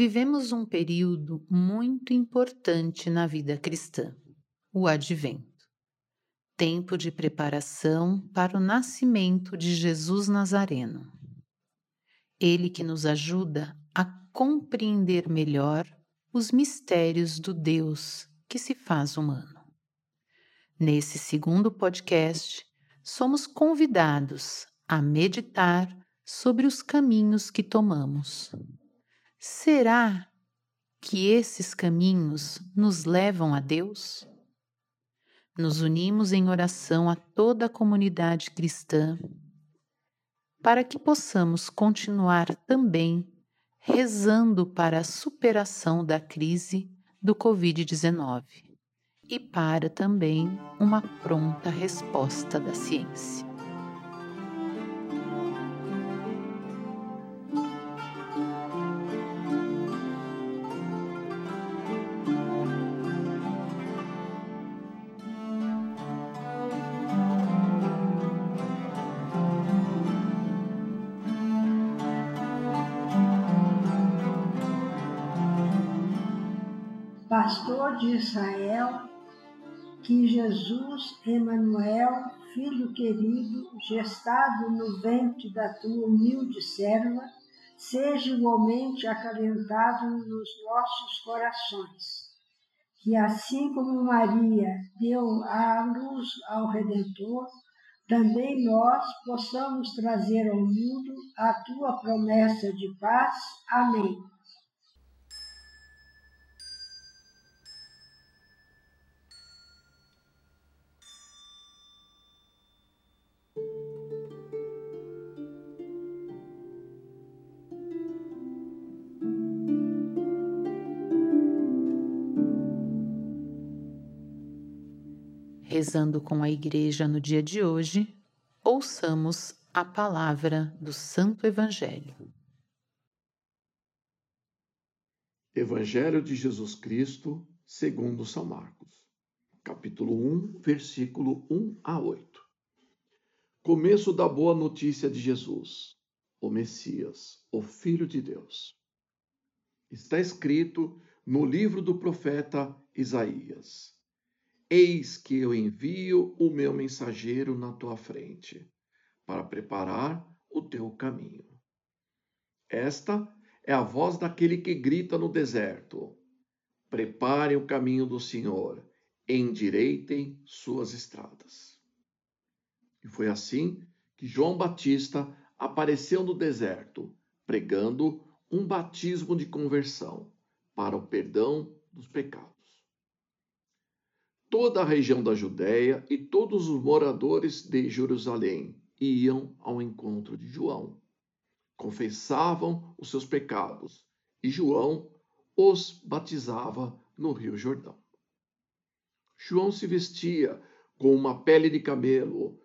Vivemos um período muito importante na vida cristã, o Advento. Tempo de preparação para o nascimento de Jesus Nazareno. Ele que nos ajuda a compreender melhor os mistérios do Deus que se faz humano. Nesse segundo podcast, somos convidados a meditar sobre os caminhos que tomamos. Será que esses caminhos nos levam a Deus? Nos unimos em oração a toda a comunidade cristã para que possamos continuar também rezando para a superação da crise do Covid-19 e para também uma pronta resposta da ciência. Pastor de Israel, que Jesus, Emanuel, filho querido, gestado no ventre da tua humilde serva, seja igualmente acalentado nos nossos corações. Que assim como Maria deu a luz ao Redentor, também nós possamos trazer ao mundo a tua promessa de paz. Amém. Rezando com a Igreja no dia de hoje, ouçamos a palavra do Santo Evangelho. Evangelho de Jesus Cristo, segundo São Marcos, capítulo 1, versículo 1 a 8. Começo da boa notícia de Jesus, o Messias, o Filho de Deus. Está escrito no livro do profeta Isaías Eis que eu envio o meu mensageiro na tua frente, para preparar o teu caminho. Esta é a voz daquele que grita no deserto: Prepare o caminho do Senhor, endireitem suas estradas. E foi assim que João Batista apareceu no deserto, pregando um batismo de conversão para o perdão dos pecados toda a região da Judéia e todos os moradores de Jerusalém iam ao encontro de João. Confessavam os seus pecados e João os batizava no Rio Jordão. João se vestia com uma pele de camelo,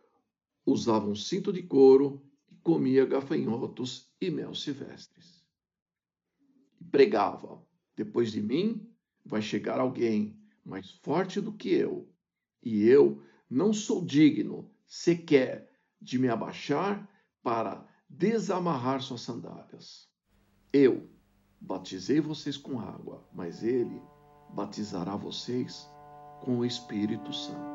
usava um cinto de couro e comia gafanhotos e mel silvestres. E pregava: Depois de mim vai chegar alguém mais forte do que eu, e eu não sou digno sequer de me abaixar para desamarrar suas sandálias. Eu batizei vocês com água, mas ele batizará vocês com o Espírito Santo.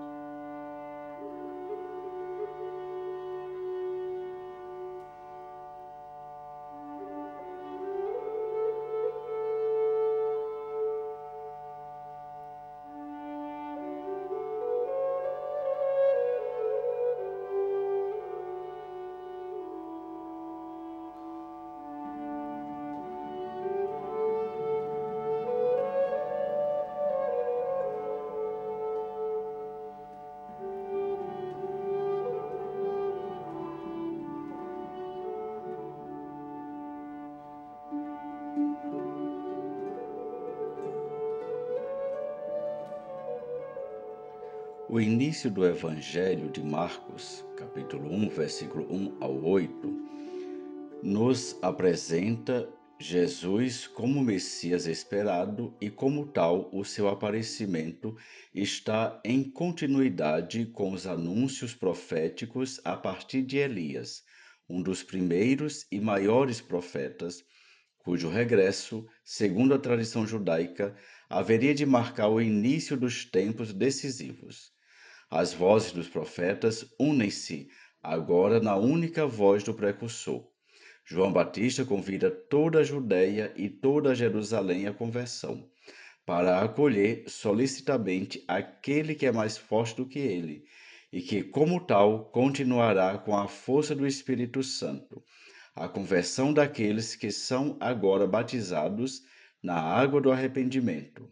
O início do Evangelho de Marcos, capítulo 1, versículo 1 ao 8, nos apresenta Jesus como Messias esperado e, como tal, o seu aparecimento está em continuidade com os anúncios proféticos a partir de Elias, um dos primeiros e maiores profetas, cujo regresso, segundo a tradição judaica, haveria de marcar o início dos tempos decisivos. As vozes dos profetas unem-se agora na única voz do precursor. João Batista convida toda a Judéia e toda a Jerusalém à conversão, para acolher solicitamente aquele que é mais forte do que ele e que, como tal, continuará com a força do Espírito Santo, a conversão daqueles que são agora batizados na água do arrependimento.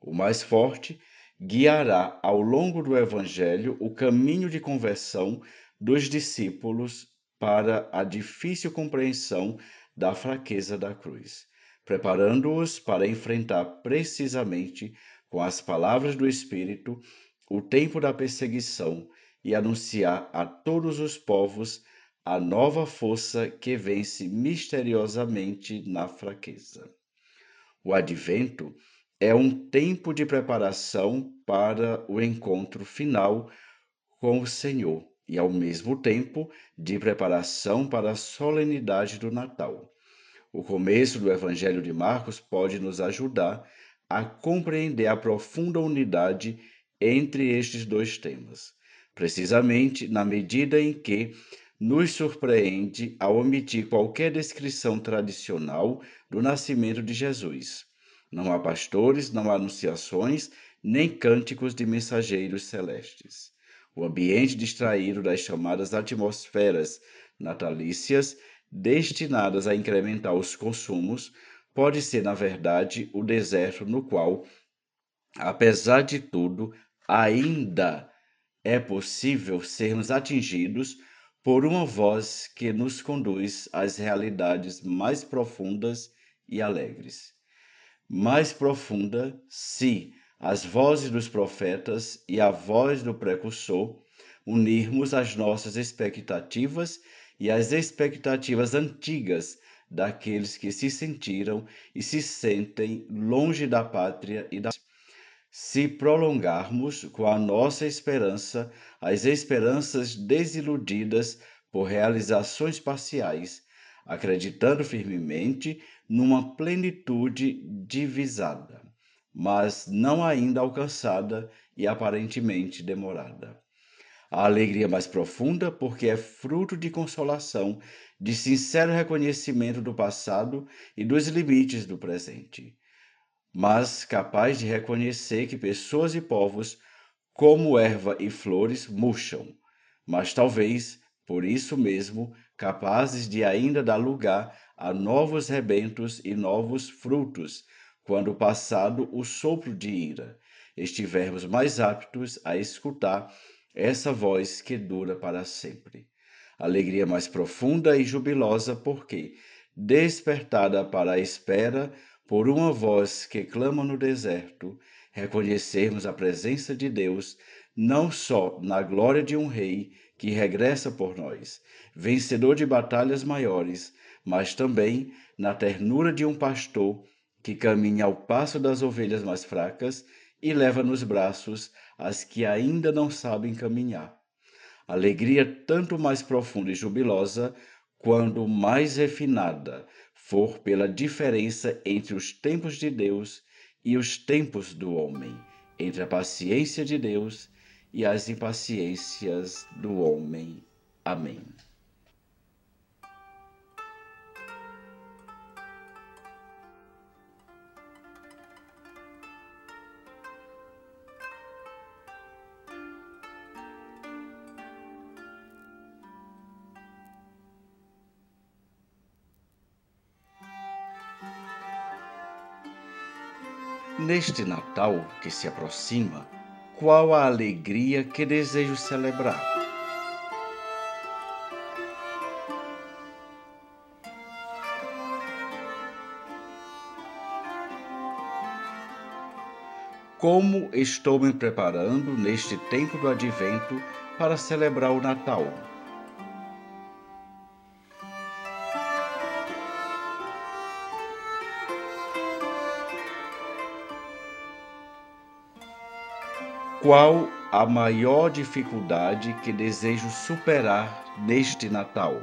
O mais forte guiará ao longo do Evangelho o caminho de conversão dos discípulos para a difícil compreensão da fraqueza da cruz, preparando-os para enfrentar precisamente com as palavras do Espírito o tempo da perseguição e anunciar a todos os povos a nova força que vence misteriosamente na fraqueza. O advento é um tempo de preparação para o encontro final com o Senhor e, ao mesmo tempo, de preparação para a solenidade do Natal. O começo do Evangelho de Marcos pode nos ajudar a compreender a profunda unidade entre estes dois temas, precisamente na medida em que nos surpreende ao omitir qualquer descrição tradicional do nascimento de Jesus. Não há pastores, não há anunciações, nem cânticos de mensageiros celestes. O ambiente distraído das chamadas atmosferas natalícias, destinadas a incrementar os consumos, pode ser, na verdade, o deserto no qual, apesar de tudo, ainda é possível sermos atingidos por uma voz que nos conduz às realidades mais profundas e alegres. Mais profunda, se as vozes dos profetas e a voz do precursor unirmos as nossas expectativas e as expectativas antigas daqueles que se sentiram e se sentem longe da pátria e da se prolongarmos com a nossa esperança as esperanças desiludidas por realizações parciais, acreditando firmemente numa plenitude divisada mas não ainda alcançada e aparentemente demorada. A alegria mais profunda, porque é fruto de consolação, de sincero reconhecimento do passado e dos limites do presente, mas capaz de reconhecer que pessoas e povos, como erva e flores, murcham, mas talvez, por isso mesmo, capazes de ainda dar lugar a novos rebentos e novos frutos quando passado o sopro de ira, estivermos mais aptos a escutar essa voz que dura para sempre. Alegria mais profunda e jubilosa, porque, despertada para a espera por uma voz que clama no deserto, reconhecermos a presença de Deus não só na glória de um rei que regressa por nós, vencedor de batalhas maiores, mas também na ternura de um pastor que caminha ao passo das ovelhas mais fracas e leva nos braços as que ainda não sabem caminhar. Alegria tanto mais profunda e jubilosa quando mais refinada for pela diferença entre os tempos de Deus e os tempos do homem, entre a paciência de Deus e as impaciências do homem. Amém. Neste Natal que se aproxima, qual a alegria que desejo celebrar? Como estou me preparando neste tempo do advento para celebrar o Natal? Qual a maior dificuldade que desejo superar neste Natal?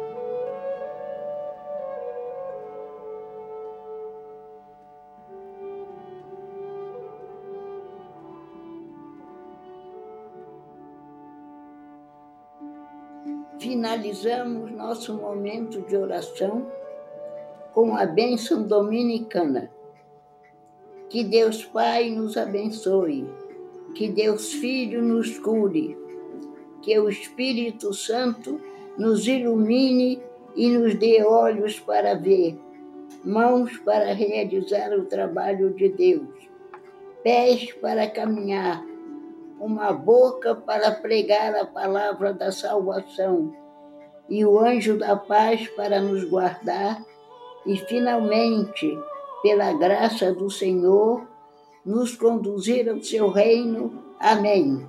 Finalizamos nosso momento de oração com a bênção dominicana. Que Deus Pai nos abençoe, que Deus Filho nos cure, que o Espírito Santo nos ilumine e nos dê olhos para ver, mãos para realizar o trabalho de Deus, pés para caminhar uma boca para pregar a palavra da salvação, e o anjo da paz para nos guardar, e finalmente, pela graça do Senhor, nos conduzir ao seu reino. Amém.